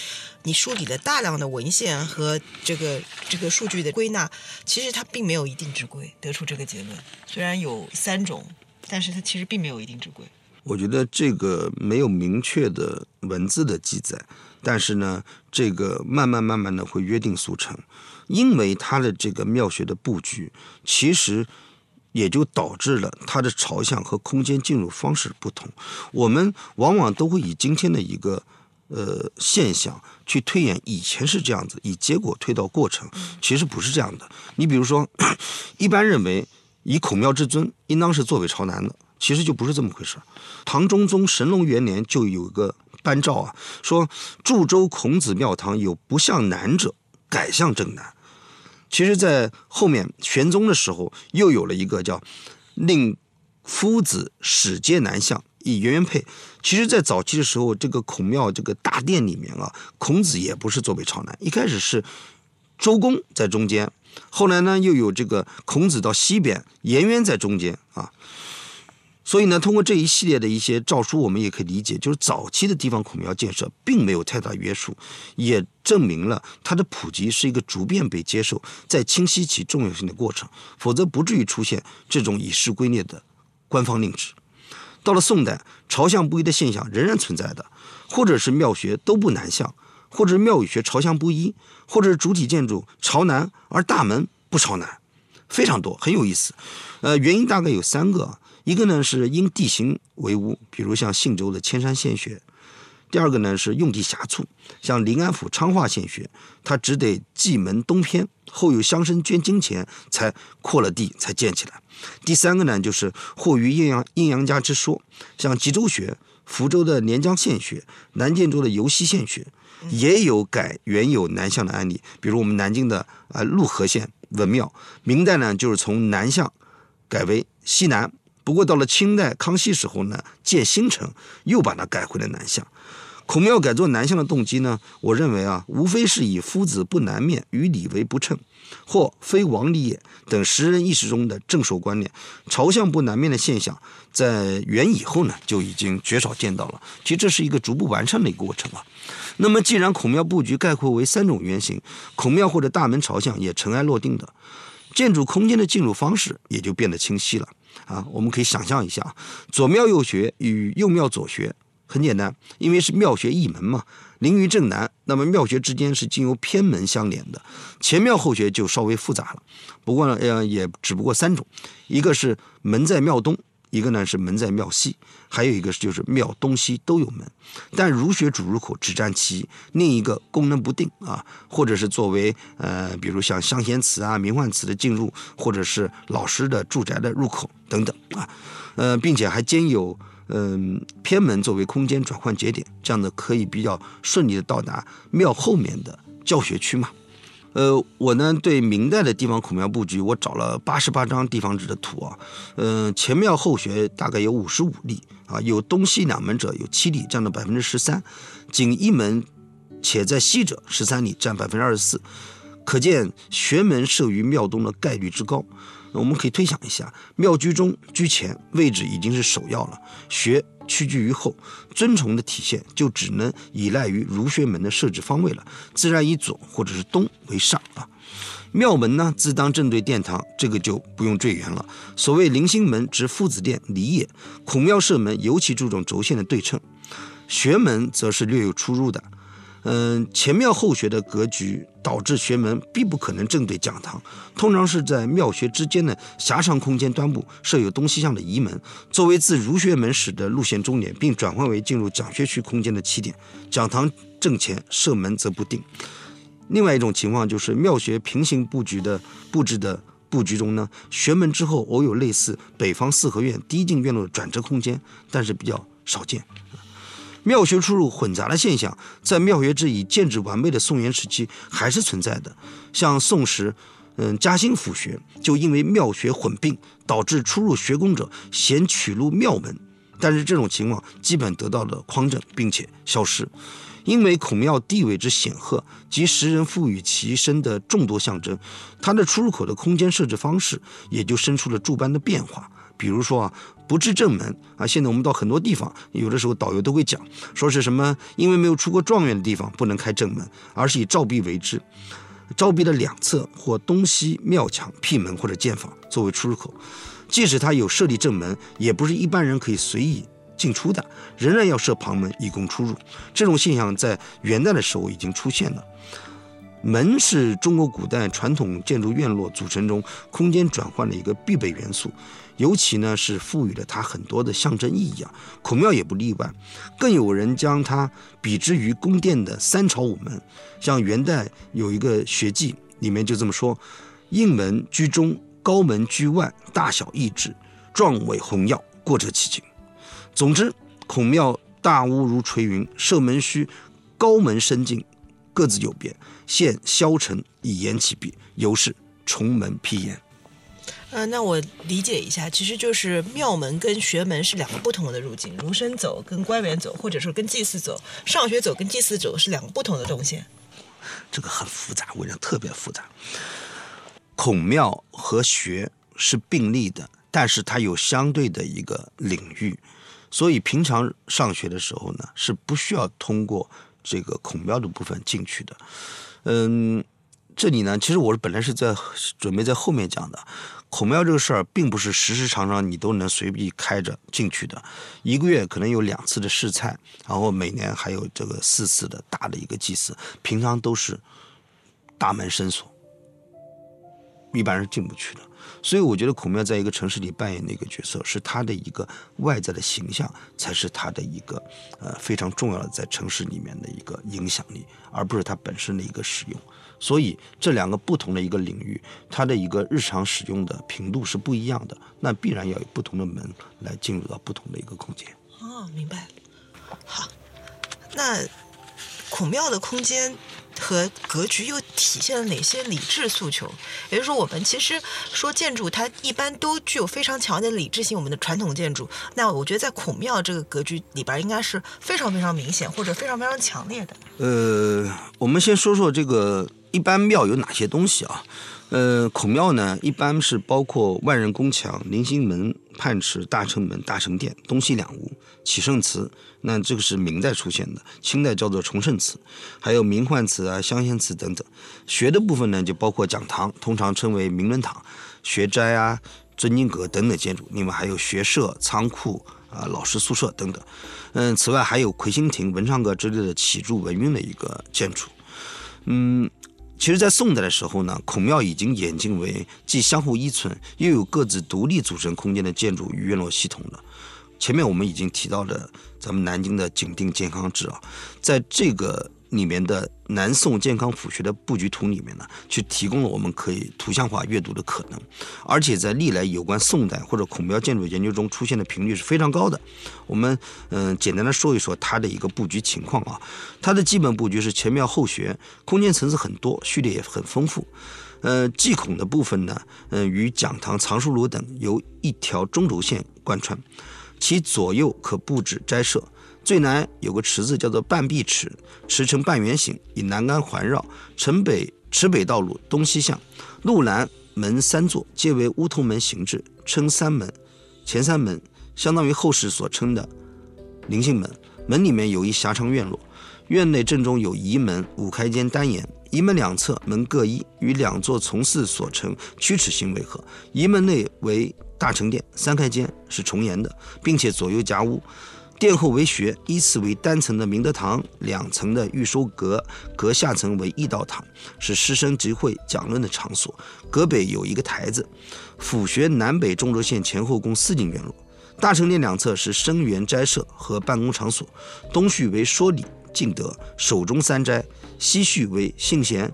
你梳理了大量的文献和这个这个数据的归纳，其实它并没有一定之规，得出这个结论。虽然有三种，但是它其实并没有一定之规。我觉得这个没有明确的文字的记载，但是呢，这个慢慢慢慢的会约定俗成，因为它的这个庙学的布局，其实也就导致了它的朝向和空间进入方式不同。我们往往都会以今天的一个呃现象去推演以前是这样子，以结果推到过程，其实不是这样的。你比如说，一般认为以孔庙之尊应当是坐北朝南的。其实就不是这么回事唐中宗神龙元年就有一个颁诏啊，说祝州孔子庙堂有不向南者，改向正南。其实，在后面玄宗的时候，又有了一个叫令夫子使皆南向，以圆圆配。其实，在早期的时候，这个孔庙这个大殿里面啊，孔子也不是坐北朝南，一开始是周公在中间，后来呢又有这个孔子到西边，颜渊在中间啊。所以呢，通过这一系列的一些诏书，我们也可以理解，就是早期的地方孔庙建设并没有太大约束，也证明了它的普及是一个逐渐被接受、在清晰其重要性的过程，否则不至于出现这种以示归臬的官方令旨。到了宋代，朝向不一的现象仍然存在的，或者是庙学都不南向，或者是庙宇学朝向不一，或者是主体建筑朝南而大门不朝南，非常多，很有意思。呃，原因大概有三个。一个呢是因地形为屋，比如像信州的千山县学；第二个呢是用地狭促，像临安府昌化县学，它只得蓟门东偏，后有乡绅捐金钱才扩了地才建起来；第三个呢就是惑于阴阳阴阳家之说，像吉州学、福州的连江县学、南建州的游溪县学，也有改原有南向的案例，比如我们南京的啊陆河县文庙，明代呢就是从南向改为西南。不过到了清代康熙时候呢，建新城又把它改回了南向。孔庙改做南向的动机呢，我认为啊，无非是以夫子不南面与礼为不称，或非王礼也等时人意识中的正守观念。朝向不南面的现象，在元以后呢就已经绝少见到了。其实这是一个逐步完善的一个过程啊。那么既然孔庙布局概括为三种原型，孔庙或者大门朝向也尘埃落定的，建筑空间的进入方式也就变得清晰了。啊，我们可以想象一下，左庙右学与右庙左学很简单，因为是庙学一门嘛，临于正南，那么庙学之间是经由偏门相连的。前庙后学就稍微复杂了，不过呢，呃，也只不过三种，一个是门在庙东。一个呢是门在庙西，还有一个就是庙东西都有门，但儒学主入口只占其一，另一个功能不定啊，或者是作为呃，比如像乡贤祠啊、名唤祠的进入，或者是老师的住宅的入口等等啊，呃，并且还兼有嗯偏门作为空间转换节点，这样呢可以比较顺利的到达庙后面的教学区嘛。呃，我呢对明代的地方孔庙布局，我找了八十八张地方志的图啊，嗯，前庙后学大概有五十五例啊，有东西两门者有七例，占了百分之十三，仅一门且在西者十三例，占百分之二十四，可见学门设于庙东的概率之高。我们可以推想一下，庙居中居前位置已经是首要了，学。屈居于后，尊崇的体现就只能依赖于儒学门的设置方位了，自然以左或者是东为上啊。庙门呢，自当正对殿堂，这个就不用赘言了。所谓灵星门指夫子殿礼也，孔庙设门尤其注重轴线的对称，学门则是略有出入的。嗯，前庙后学的格局导致学门必不可能正对讲堂，通常是在庙学之间的狭长空间端部设有东西向的移门，作为自儒学门始的路线终点，并转换为进入讲学区空间的起点。讲堂正前设门则不定。另外一种情况就是庙学平行布局的布置的布局中呢，学门之后偶有类似北方四合院低进院落的转折空间，但是比较少见。庙学出入混杂的现象，在庙学制已建制完备的宋元时期还是存在的。像宋时，嗯，嘉兴府学就因为庙学混并，导致出入学宫者嫌取路庙门，但是这种情况基本得到了匡正，并且消失。因为孔庙地位之显赫及时人赋予其身的众多象征，它的出入口的空间设置方式也就生出了诸般的变化。比如说啊，不至正门啊，现在我们到很多地方，有的时候导游都会讲，说是什么，因为没有出过状元的地方不能开正门，而是以照壁为之，照壁的两侧或东西庙墙、辟门或者建房作为出入口，即使它有设立正门，也不是一般人可以随意进出的，仍然要设旁门以供出入。这种现象在元代的时候已经出现了。门是中国古代传统建筑院落组成中空间转换的一个必备元素，尤其呢是赋予了它很多的象征意义啊。孔庙也不例外，更有人将它比之于宫殿的三朝五门。像元代有一个学记，里面就这么说：应门居中，高门居外，大小异致，壮伟宏耀，过者其景。总之，孔庙大屋如垂云，射门须高门深进，各自有别。现消沉以言其弊，由是重门辟焉。呃，那我理解一下，其实就是庙门跟学门是两个不同的路径，儒生走跟官员走，或者说跟祭祀走，上学走跟祭祀走是两个不同的动线。这个很复杂，我跟你讲特别复杂。孔庙和学是并立的，但是它有相对的一个领域，所以平常上学的时候呢，是不需要通过这个孔庙的部分进去的。嗯，这里呢，其实我本来是在准备在后面讲的。孔庙这个事儿，并不是时时常常你都能随意开着进去的，一个月可能有两次的试菜，然后每年还有这个四次的大的一个祭祀，平常都是大门深锁，一般人进不去的。所以我觉得孔庙在一个城市里扮演的一个角色，是它的一个外在的形象，才是它的一个呃非常重要的在城市里面的一个影响力，而不是它本身的一个使用。所以这两个不同的一个领域，它的一个日常使用的频度是不一样的，那必然要有不同的门来进入到不同的一个空间。哦，明白。好，那孔庙的空间。和格局又体现了哪些理智诉求？也就是说，我们其实说建筑，它一般都具有非常强的理智性。我们的传统建筑，那我觉得在孔庙这个格局里边，应该是非常非常明显，或者非常非常强烈的。呃，我们先说说这个一般庙有哪些东西啊？呃，孔庙呢，一般是包括万人宫墙、棂星门、泮池、大成门、大成殿、东西两屋、启圣祠。那这个是明代出现的，清代叫做崇圣祠，还有明焕祠啊、香仙祠等等。学的部分呢，就包括讲堂，通常称为明伦堂、学斋啊、尊经阁等等建筑。另外还有学社、仓库啊、老师宿舍等等。嗯，此外还有魁星亭、文昌阁之类的启筑文运的一个建筑。嗯。其实，在宋代的时候呢，孔庙已经演进为既相互依存，又有各自独立组成空间的建筑与院落系统了。前面我们已经提到了咱们南京的景定健康志啊，在这个。里面的南宋健康府学的布局图里面呢，去提供了我们可以图像化阅读的可能，而且在历来有关宋代或者孔庙建筑研究中出现的频率是非常高的。我们嗯简单的说一说它的一个布局情况啊，它的基本布局是前庙后学，空间层次很多，序列也很丰富。呃，祭孔的部分呢，嗯与讲堂、藏书楼等由一条中轴线贯穿，其左右可布置斋舍。最南有个池子，叫做半壁池，池呈半圆形，以栏杆环绕。城北池北道路东西向，路南门三座，皆为乌头门形制，称三门。前三门相当于后世所称的灵性门。门里面有一狭长院落，院内正中有仪门，五开间单檐，仪门两侧门各一，与两座从寺所成曲尺形为合。仪门内为大成殿，三开间是重檐的，并且左右夹屋。殿后为学，依次为单层的明德堂，两层的御收阁，阁下层为义道堂，是师生集会讲论的场所。阁北有一个台子。府学南北中轴线前后共四进院落。大成殿两侧是生源斋舍和办公场所，东序为说理敬德守中三斋，西序为信贤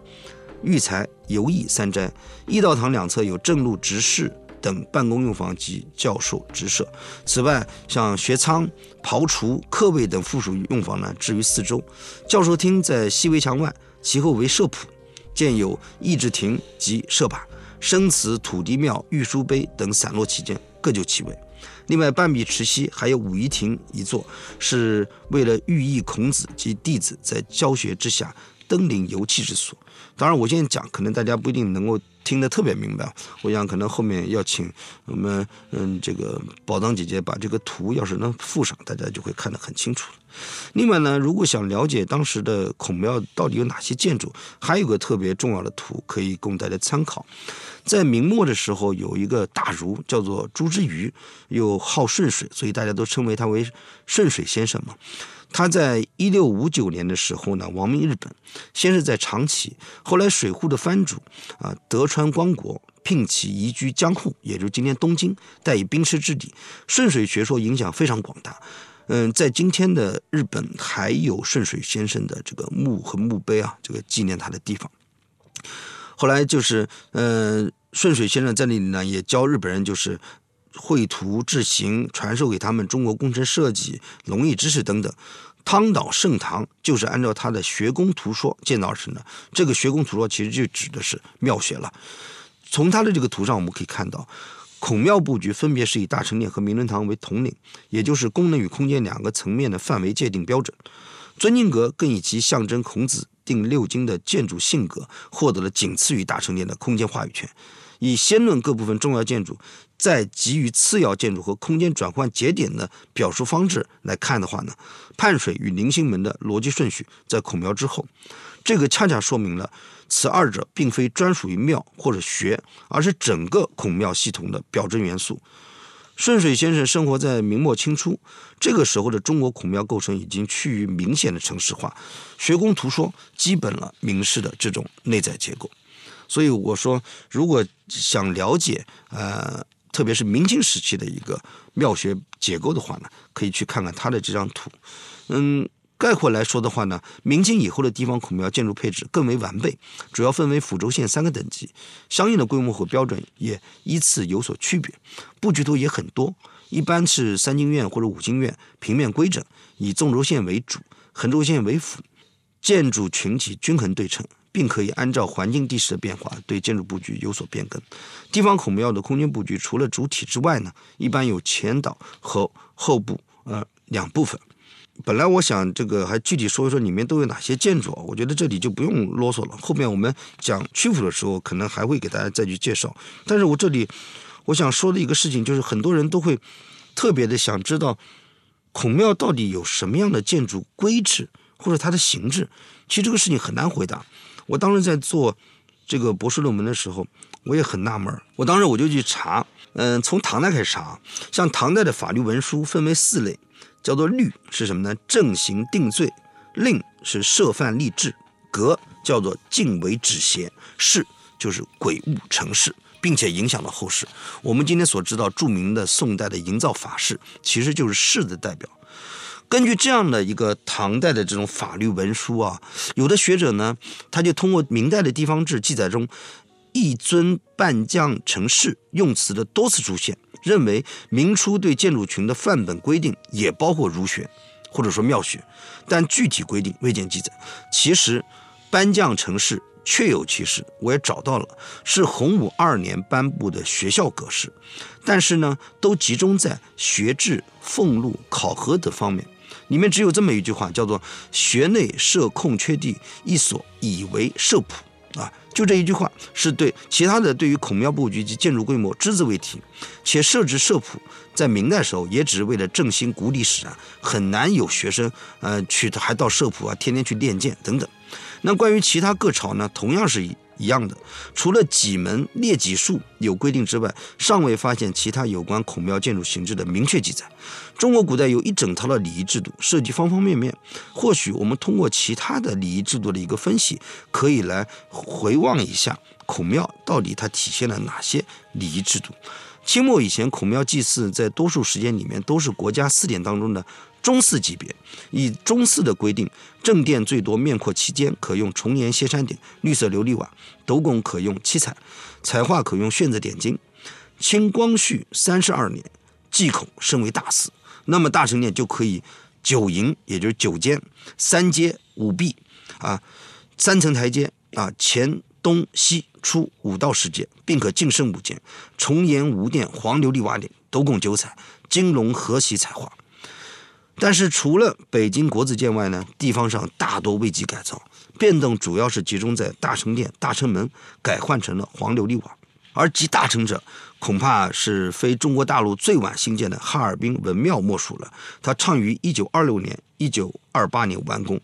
育才游艺三斋。义道堂两侧有正路执事。等办公用房及教授职舍。此外，像学仓、庖厨、客位等附属用房呢，置于四周。教授厅在西围墙外，其后为社圃，建有义志亭及社坝、生祠、土地庙、御书碑等散落其间，各就其位。另外，半壁池西还有武夷亭一座，是为了寓意孔子及弟子在教学之下登临游憩之所。当然，我现在讲，可能大家不一定能够。听得特别明白。我想可能后面要请我们嗯这个宝藏姐姐把这个图要是能附上，大家就会看得很清楚。另外呢，如果想了解当时的孔庙到底有哪些建筑，还有个特别重要的图可以供大家参考。在明末的时候，有一个大儒叫做朱之愚，又好顺水，所以大家都称为他为顺水先生嘛。他在一六五九年的时候呢，亡命日本，先是在长崎，后来水户的藩主啊德川光国聘其移居江户，也就是今天东京，代以兵师之地。顺水学说影响非常广大。嗯，在今天的日本还有顺水先生的这个墓和墓碑啊，这个纪念他的地方。后来就是，嗯，顺水先生在那里呢，也教日本人就是绘图制型，传授给他们中国工程设计、农艺知识等等。汤岛盛堂就是按照他的学宫图说建造而成的。这个学宫图说其实就指的是庙学了。从他的这个图上，我们可以看到。孔庙布局分别是以大成殿和明伦堂为统领，也就是功能与空间两个层面的范围界定标准。尊敬阁更以其象征孔子定六经的建筑性格，获得了仅次于大成殿的空间话语权。以先论各部分重要建筑，再给予次要建筑和空间转换节点的表述方式来看的话呢，泮水与宁心门的逻辑顺序在孔庙之后。这个恰恰说明了。此二者并非专属于庙或者学，而是整个孔庙系统的表征元素。顺水先生生活在明末清初，这个时候的中国孔庙构成已经趋于明显的城市化，学宫图说基本了明式的这种内在结构。所以我说，如果想了解呃，特别是明清时期的一个庙学结构的话呢，可以去看看他的这张图，嗯。概括来说的话呢，明清以后的地方孔庙建筑配置更为完备，主要分为府州县三个等级，相应的规模和标准也依次有所区别，布局图也很多，一般是三经院或者五经院，平面规整，以纵轴线为主，横轴线为辅，建筑群体均衡对称，并可以按照环境地势的变化对建筑布局有所变更。地方孔庙的空间布局除了主体之外呢，一般有前岛和后部呃两部分。本来我想这个还具体说一说里面都有哪些建筑，我觉得这里就不用啰嗦了。后面我们讲曲阜的时候，可能还会给大家再去介绍。但是我这里我想说的一个事情，就是很多人都会特别的想知道孔庙到底有什么样的建筑规制或者它的形制。其实这个事情很难回答。我当时在做这个博士论文的时候，我也很纳闷。我当时我就去查，嗯，从唐代开始查，像唐代的法律文书分为四类。叫做律是什么呢？正刑定罪，令是设犯立制，格叫做敬为止邪，事就是鬼物成事，并且影响了后世。我们今天所知道著名的宋代的营造法式，其实就是事的代表。根据这样的一个唐代的这种法律文书啊，有的学者呢，他就通过明代的地方志记载中“一尊半将成事”用词的多次出现。认为明初对建筑群的范本规定也包括儒学，或者说庙学，但具体规定未见记载。其实，颁将成事确有其事，我也找到了，是洪武二年颁布的学校格式，但是呢，都集中在学制、俸禄、考核等方面，里面只有这么一句话，叫做“学内设空缺地一所，以为社谱”。啊，就这一句话是对其他的对于孔庙布局及建筑规模只字未提，且设置社谱在明代时候也只是为了振兴古历史啊，很难有学生呃去还到社谱啊，天天去练剑等等。那关于其他各朝呢，同样是。一样的，除了几门列几数有规定之外，尚未发现其他有关孔庙建筑形制的明确记载。中国古代有一整套的礼仪制度，涉及方方面面。或许我们通过其他的礼仪制度的一个分析，可以来回望一下孔庙到底它体现了哪些礼仪制度。清末以前，孔庙祭祀在多数时间里面都是国家祀典当中的。中祀级别，以中祀的规定，正殿最多面阔七间，可用重檐歇山顶，绿色琉璃瓦，斗拱可用七彩，彩画可用炫子点睛。清光绪三十二年，祭孔升为大祀，那么大成殿就可以九营，也就是九间，三阶五壁，啊，三层台阶，啊，前东西出五到十阶，并可净升五间，重檐无殿，黄琉璃瓦顶，斗拱九彩，金龙和玺彩画。但是除了北京国子监外呢，地方上大多未及改造，变动主要是集中在大成殿、大成门改换成了黄琉璃瓦，而集大成者，恐怕是非中国大陆最晚兴建的哈尔滨文庙莫属了。它创于一九二六年、一九二八年完工，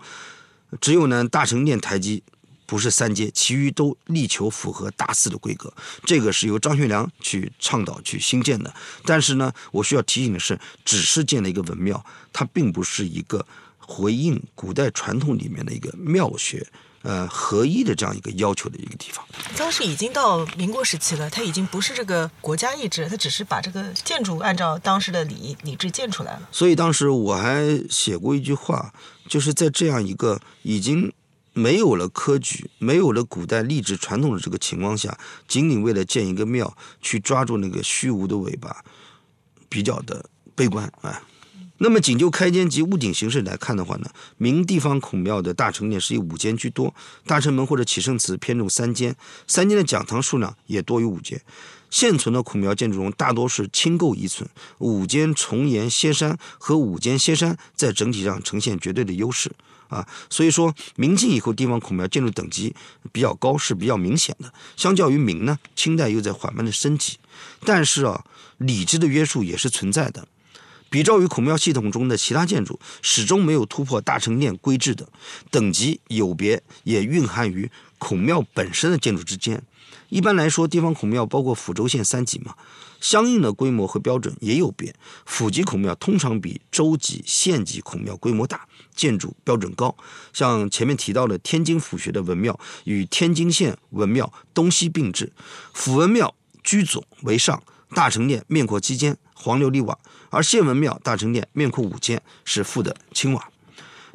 只有呢大成殿台基。不是三阶，其余都力求符合大四的规格。这个是由张学良去倡导去兴建的。但是呢，我需要提醒的是，只是建了一个文庙，它并不是一个回应古代传统里面的一个庙学呃合一的这样一个要求的一个地方。当时已经到民国时期了，它已经不是这个国家意志，它只是把这个建筑按照当时的礼礼制建出来了。所以当时我还写过一句话，就是在这样一个已经。没有了科举，没有了古代历制传统的这个情况下，仅仅为了建一个庙，去抓住那个虚无的尾巴，比较的悲观啊。那么仅就开间及屋顶形式来看的话呢，明地方孔庙的大成殿是以五间居多，大成门或者启圣祠偏重三间，三间的讲堂数量也多于五间。现存的孔庙建筑中大多是清构遗存，五间重檐歇山和五间歇山在整体上呈现绝对的优势。啊，所以说明清以后地方孔庙建筑等级比较高是比较明显的。相较于明呢，清代又在缓慢的升级，但是啊，礼制的约束也是存在的。比照于孔庙系统中的其他建筑，始终没有突破大成殿规制的等级有别，也蕴含于孔庙本身的建筑之间。一般来说，地方孔庙包括抚州县三级嘛。相应的规模和标准也有变，府级孔庙通常比州级、县级孔庙规模大，建筑标准高。像前面提到的天津府学的文庙与天津县文庙东西并置，府文庙居左为上，大成殿面阔七间，黄琉璃瓦；而县文庙大成殿面阔五间，是覆的青瓦。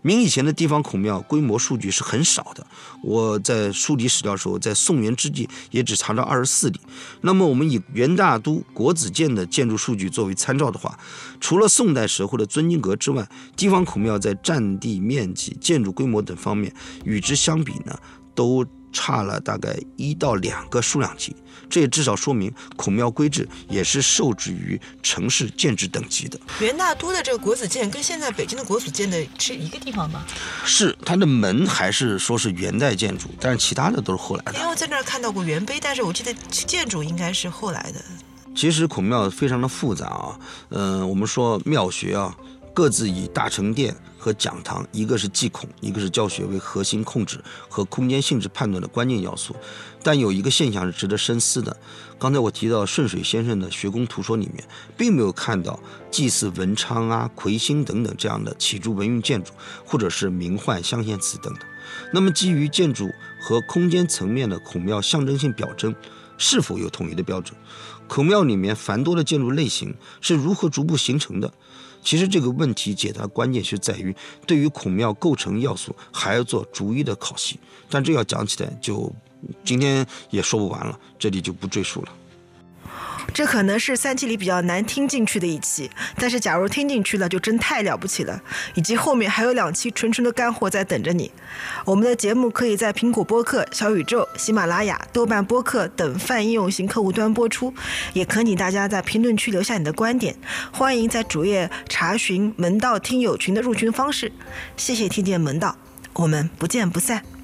明以前的地方孔庙规模数据是很少的，我在梳理史料的时候，在宋元之际也只查到二十四例。那么我们以元大都国子监的建筑数据作为参照的话，除了宋代时候的尊经阁之外，地方孔庙在占地面积、建筑规模等方面与之相比呢，都。差了大概一到两个数量级，这也至少说明孔庙规制也是受制于城市建制等级的。元大都的这个国子监跟现在北京的国子监的是一个地方吗？是，它的门还是说是元代建筑，但是其他的都是后来的。因为我在那儿看到过元碑，但是我记得建筑应该是后来的。其实孔庙非常的复杂啊，嗯，我们说庙学啊，各自以大成殿。和讲堂，一个是祭孔，一个是教学为核心控制和空间性质判断的关键要素。但有一个现象是值得深思的。刚才我提到顺水先生的学宫图说里面，并没有看到祭祀文昌啊、魁星等等这样的起筑文运建筑，或者是名幻镶嵌词等等。那么，基于建筑和空间层面的孔庙象征性表征，是否有统一的标准？孔庙里面繁多的建筑类型是如何逐步形成的？其实这个问题解答关键是在于，对于孔庙构成要素还要做逐一的考析，但这要讲起来就今天也说不完了，这里就不赘述了。这可能是三期里比较难听进去的一期，但是假如听进去了，就真太了不起了。以及后面还有两期纯纯的干货在等着你。我们的节目可以在苹果播客、小宇宙、喜马拉雅、豆瓣播客等泛应用型客户端播出，也恳请大家在评论区留下你的观点。欢迎在主页查询门道听友群的入群方式。谢谢听见门道，我们不见不散。